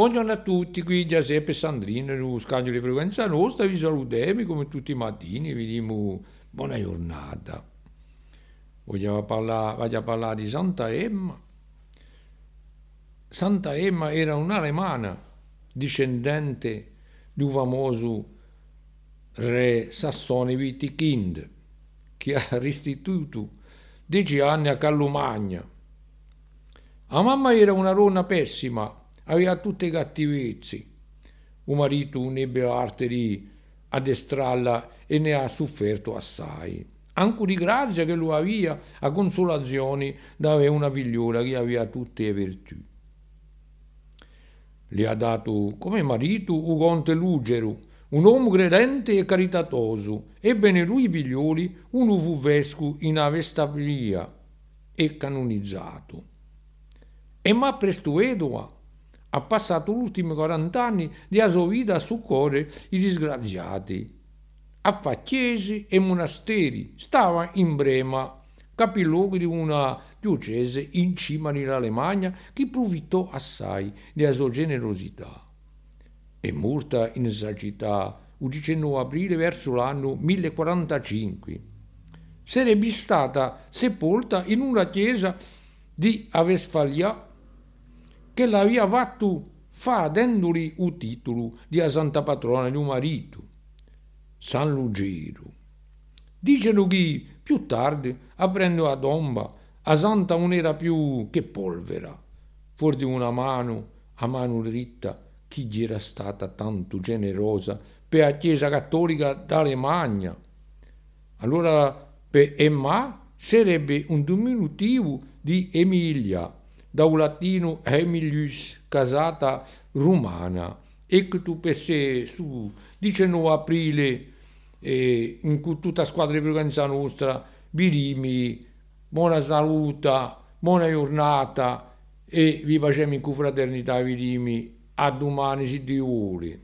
Buongiorno a tutti, qui Giuseppe Sandrino, lo scambio di frequenza nostra, vi salutiamo come tutti i mattini, vi diamo buona giornata. Vogliamo parlare, voglio parlare di Santa Emma. Santa Emma era un'alemana, discendente di un famoso re sassone Witikind, che ha restituito dieci anni a Callumagna. La mamma era una donna pessima, aveva tutte i cattivezzi. Un marito non ebbe l'arte di addestrarla e ne ha sofferto assai. Anche di grazia che lui aveva a consolazioni da una figliuola che aveva tutte le virtù. Le ha dato come marito un conte Lugero, un uomo credente e caritatoso. Ebbene lui figlioli, uno fu vescovo in Avestaglia e canonizzato. E ma presto Edua ha passato gli ultimi 40 anni di sua vita a soccorrere i disgraziati. A fa chiese e monasteri, stava in Brema, capilluogo di una diocese in cima all'Alemagna che profittò assai della sua generosità. È morta in sagità il 19 aprile verso l'anno 1045. Sarebbe stata sepolta in una chiesa di Avesfalia che l'aveva fatto fa dandogli il titolo di santa patrona di un marito, San Lugero. Dicono che più tardi, aprendo la tomba, a santa non era più che polvera, fuori di una mano, a mano dritta, chi gli era stata tanto generosa per la Chiesa Cattolica d'Alemagna. Allora per Emma sarebbe un diminutivo di Emilia, da un latino Emilius, casata romana. Ecco tu per sé, su 19 aprile, eh, in tutta la squadra di frequenza nostra, birimi, buona salute, buona giornata e vi facciamo in confraternità, birimi, a domani si Dio vuole.